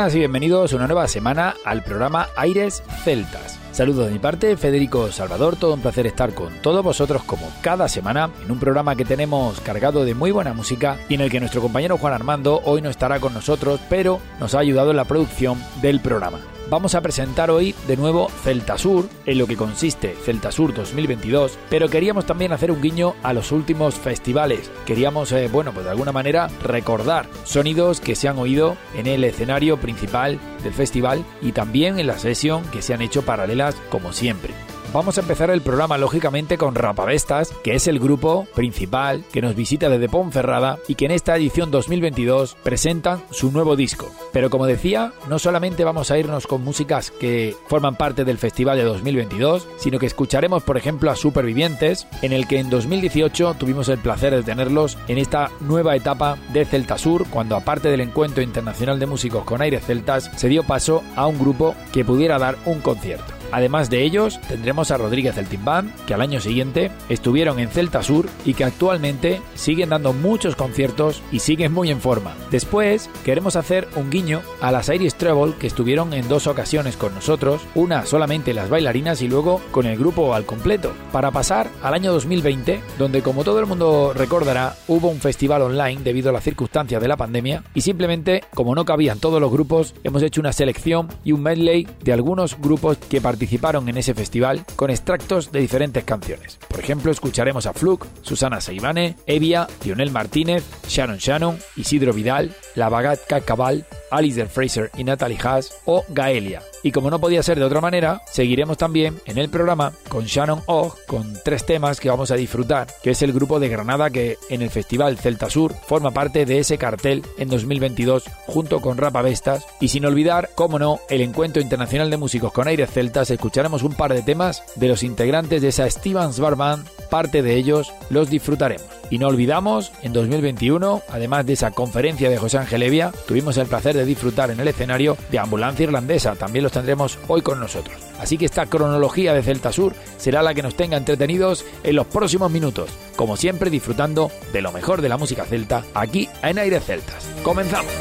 Y bienvenidos una nueva semana al programa Aires Celtas. Saludos de mi parte, Federico Salvador, todo un placer estar con todos vosotros como cada semana en un programa que tenemos cargado de muy buena música y en el que nuestro compañero Juan Armando hoy no estará con nosotros, pero nos ha ayudado en la producción del programa vamos a presentar hoy de nuevo Celtasur, en lo que consiste Celtasur 2022, pero queríamos también hacer un guiño a los últimos festivales. Queríamos, eh, bueno, pues de alguna manera recordar sonidos que se han oído en el escenario principal del festival y también en la sesión que se han hecho paralelas como siempre. Vamos a empezar el programa lógicamente con Rapavestas, que es el grupo principal que nos visita desde Ponferrada y que en esta edición 2022 presentan su nuevo disco. Pero como decía, no solamente vamos a irnos con músicas que forman parte del festival de 2022, sino que escucharemos por ejemplo a Supervivientes, en el que en 2018 tuvimos el placer de tenerlos en esta nueva etapa de Celta Sur, cuando aparte del encuentro internacional de músicos con aires celtas, se dio paso a un grupo que pudiera dar un concierto. Además de ellos, tendremos a Rodríguez del Timbán, que al año siguiente estuvieron en Celta Sur y que actualmente siguen dando muchos conciertos y siguen muy en forma. Después, queremos hacer un guiño a las Iris Treble que estuvieron en dos ocasiones con nosotros, una solamente las bailarinas y luego con el grupo al completo, para pasar al año 2020, donde como todo el mundo recordará, hubo un festival online debido a las circunstancias de la pandemia y simplemente, como no cabían todos los grupos, hemos hecho una selección y un medley de algunos grupos que participaron participaron en ese festival con extractos de diferentes canciones. Por ejemplo, escucharemos a Fluke, Susana Seibane, Evia, Lionel Martínez, Sharon Shannon, Isidro Vidal, La Bagat Cabal, Alice Fraser y Natalie Haas o Gaelia. Y como no podía ser de otra manera, seguiremos también en el programa con Shannon Og con tres temas que vamos a disfrutar, que es el grupo de Granada que en el Festival Celta Sur forma parte de ese cartel en 2022 junto con Rapa Vestas. Y sin olvidar, como no, el Encuentro Internacional de Músicos con Aires Celtas, escucharemos un par de temas de los integrantes de esa Stevens Bar Band, parte de ellos los disfrutaremos. Y no olvidamos, en 2021, además de esa conferencia de José Ángel Evia, tuvimos el placer de disfrutar en el escenario de Ambulancia Irlandesa. También los tendremos hoy con nosotros. Así que esta cronología de Celta Sur será la que nos tenga entretenidos en los próximos minutos. Como siempre, disfrutando de lo mejor de la música celta aquí en Aires Celtas. ¡Comenzamos!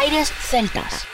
Aires Celtas.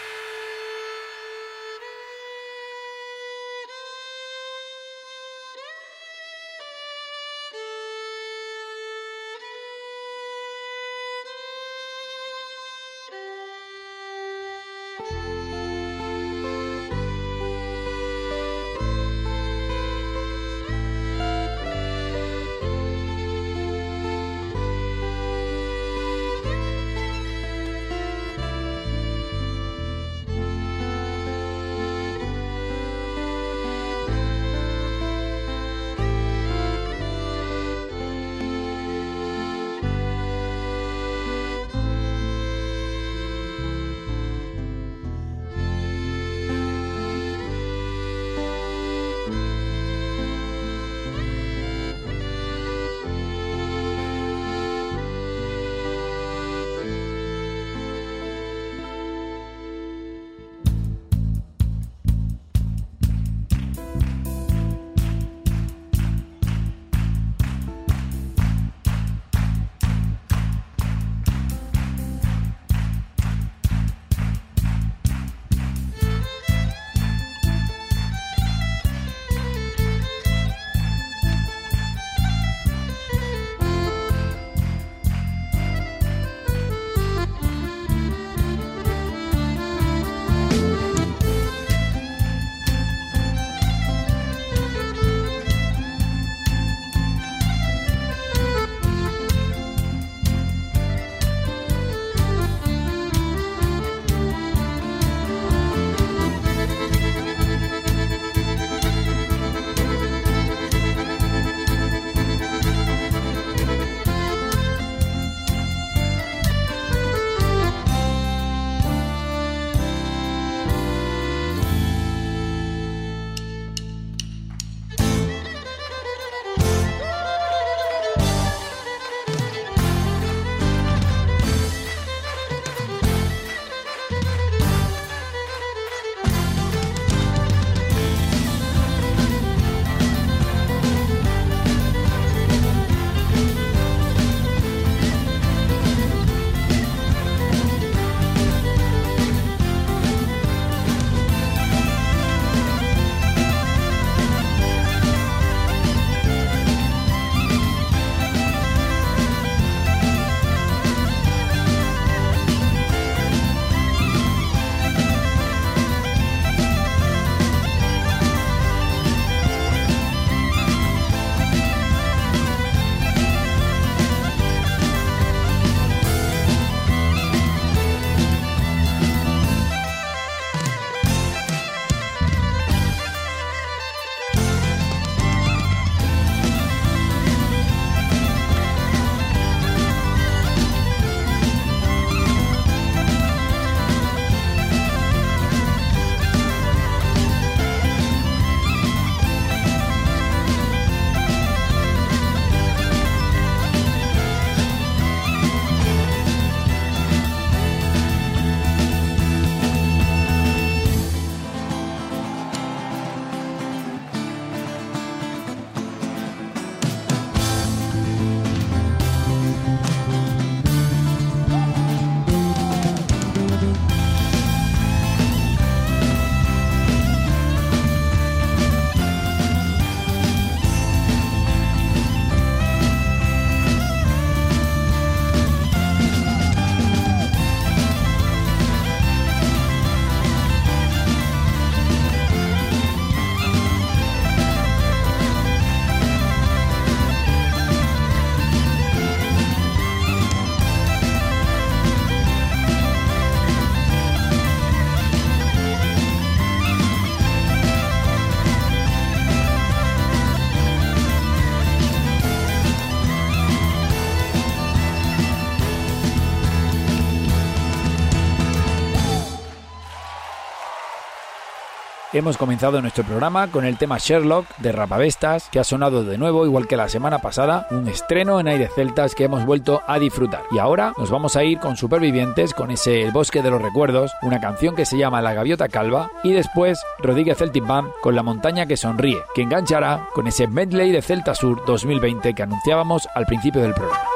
Hemos comenzado nuestro programa con el tema Sherlock de Rapavestas, que ha sonado de nuevo, igual que la semana pasada, un estreno en aire celtas que hemos vuelto a disfrutar. Y ahora nos vamos a ir con Supervivientes, con ese El Bosque de los Recuerdos, una canción que se llama La Gaviota Calva, y después Rodríguez Celtic Band con La Montaña que Sonríe, que enganchará con ese medley de Celta Sur 2020 que anunciábamos al principio del programa.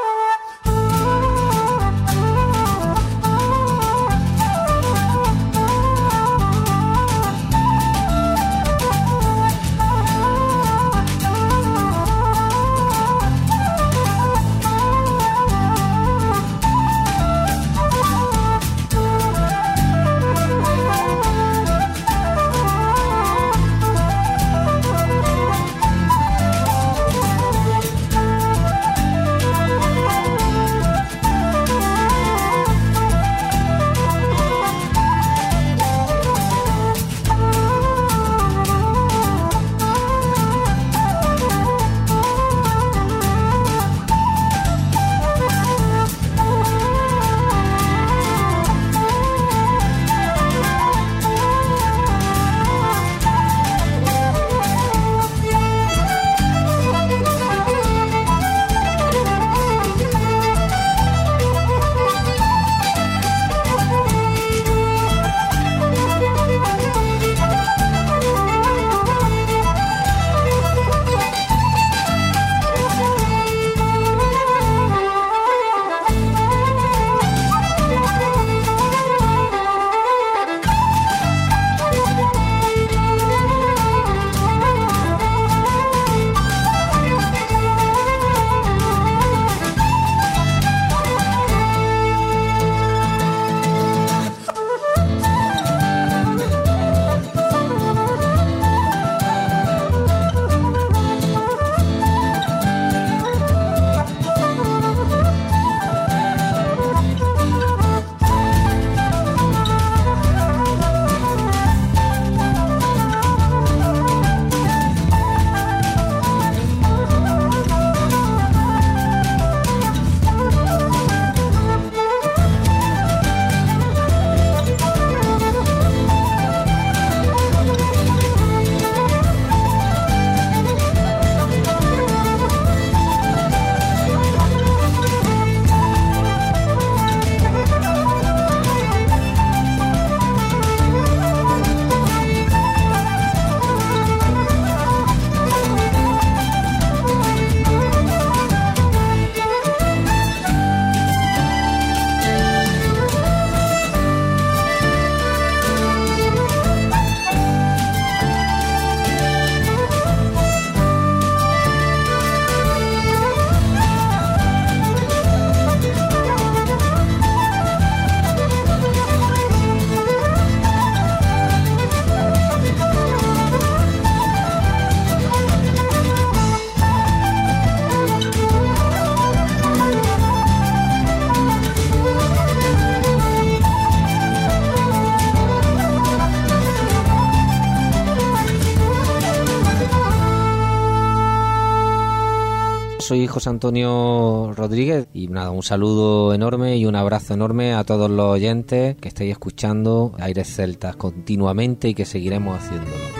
Soy José Antonio Rodríguez y nada, un saludo enorme y un abrazo enorme a todos los oyentes que estáis escuchando Aires Celtas continuamente y que seguiremos haciéndolo.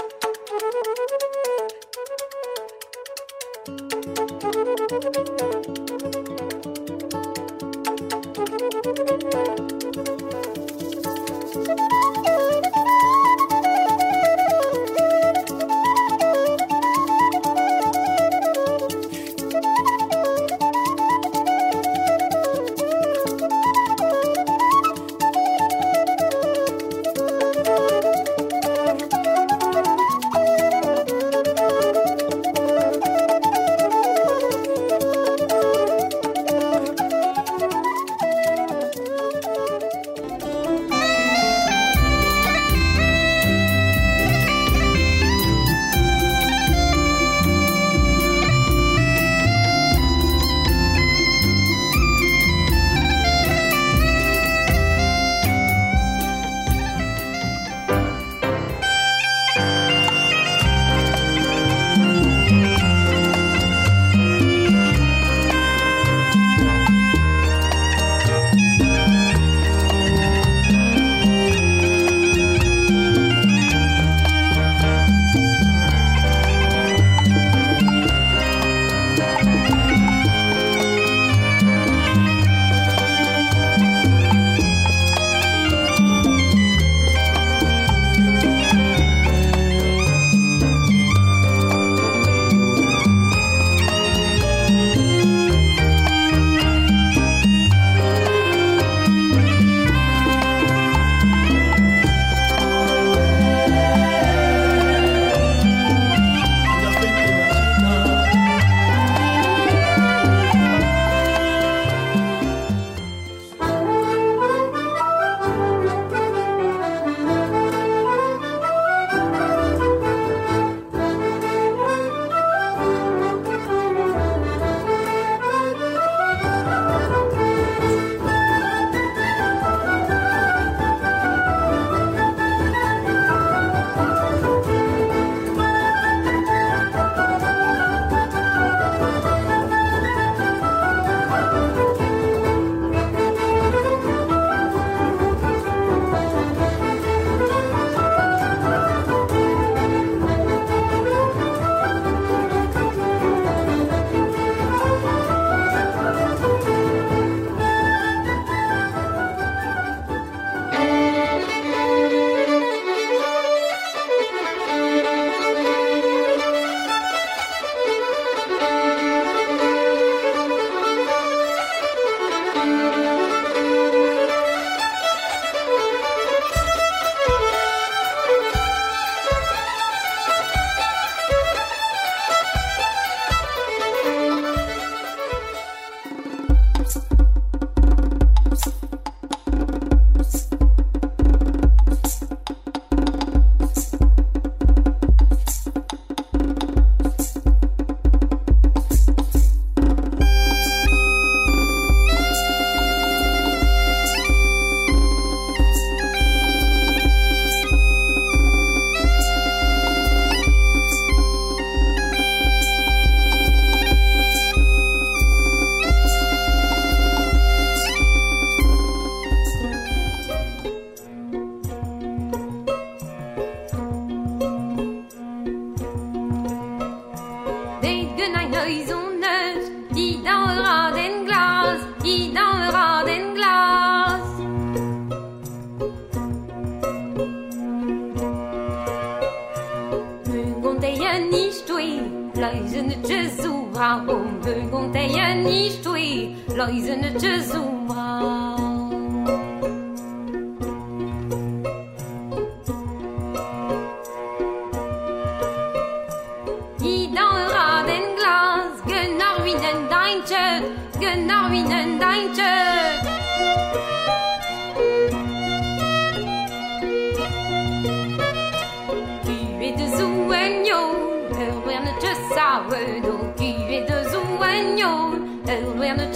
When the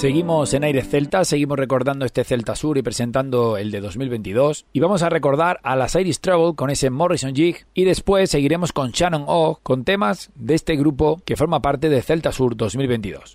Seguimos en Aires Celta, seguimos recordando este Celta Sur y presentando el de 2022. Y vamos a recordar a las Iris Trouble con ese Morrison Jig. Y después seguiremos con Shannon O con temas de este grupo que forma parte de Celta Sur 2022.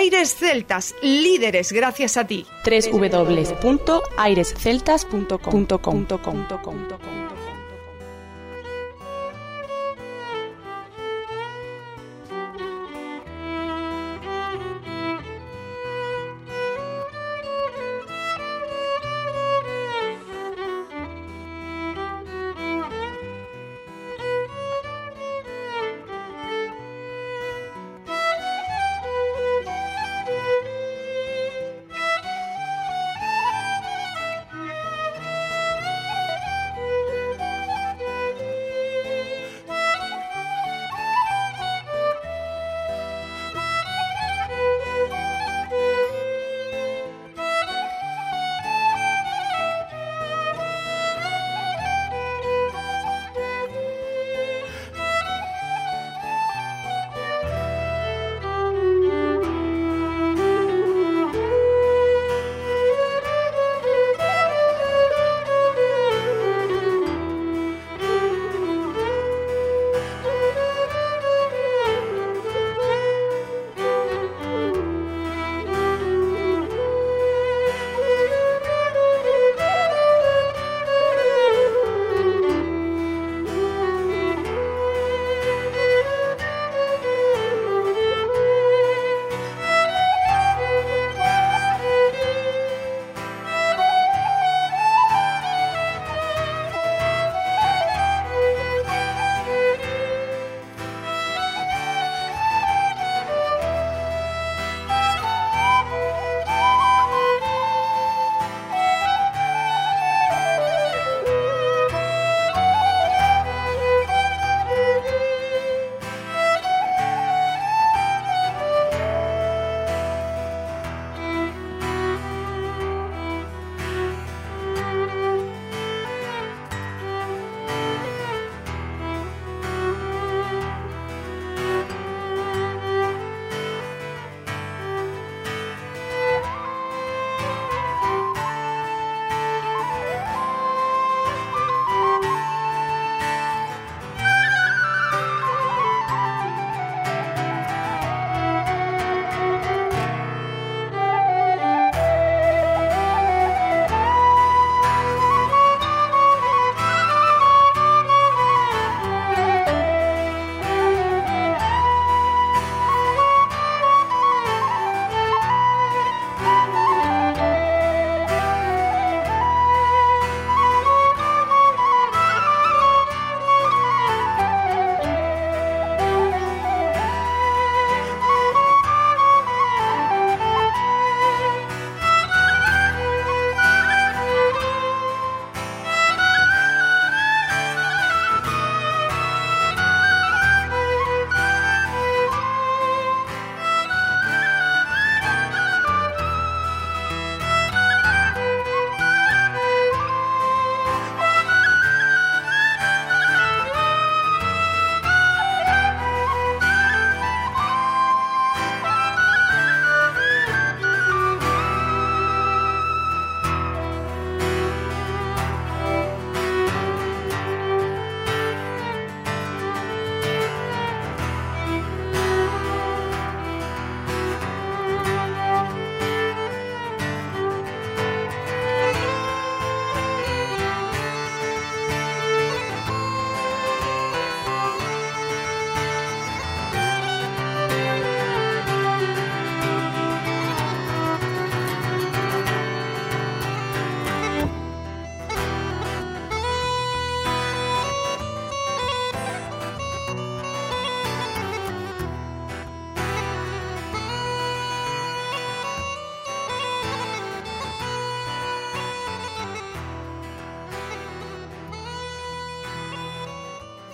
Aires Celtas, líderes gracias a ti. www.airesceltas.com.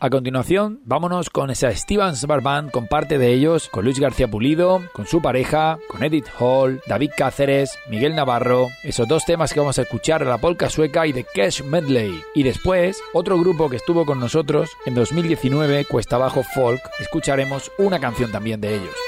A continuación, vámonos con esa Stevens Bar Band con parte de ellos, con Luis García Pulido, con su pareja, con Edith Hall, David Cáceres, Miguel Navarro, esos dos temas que vamos a escuchar, la polka sueca y The Cash Medley. Y después, otro grupo que estuvo con nosotros en 2019, Cuesta Bajo Folk, escucharemos una canción también de ellos.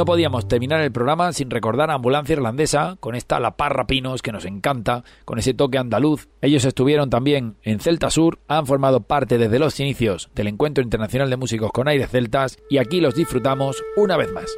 No podíamos terminar el programa sin recordar a Ambulancia Irlandesa con esta La Parra Pinos que nos encanta, con ese toque andaluz. Ellos estuvieron también en Celta Sur, han formado parte desde los inicios del Encuentro Internacional de Músicos con Aires Celtas y aquí los disfrutamos una vez más.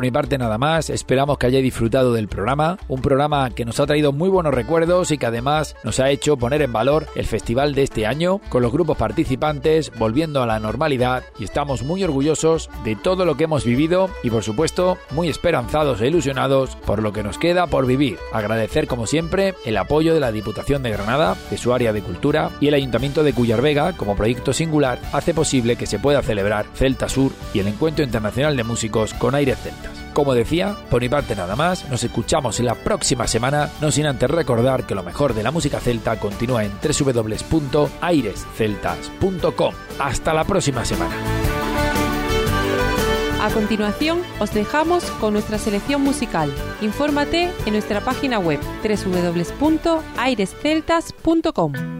Por mi parte nada más, esperamos que hayáis disfrutado del programa, un programa que nos ha traído muy buenos recuerdos y que además nos ha hecho poner en valor el festival de este año con los grupos participantes volviendo a la normalidad y estamos muy orgullosos de todo lo que hemos vivido y por supuesto muy esperanzados e ilusionados por lo que nos queda por vivir. Agradecer como siempre el apoyo de la Diputación de Granada, de su área de cultura y el Ayuntamiento de Cuyar Vega como proyecto singular hace posible que se pueda celebrar Celta Sur y el Encuentro Internacional de Músicos con aires celtas. Como decía, por mi parte nada más, nos escuchamos la próxima semana, no sin antes recordar que lo mejor de la música celta continúa en www.airesceltas.com. Hasta la próxima semana. A continuación, os dejamos con nuestra selección musical. Infórmate en nuestra página web www.airesceltas.com.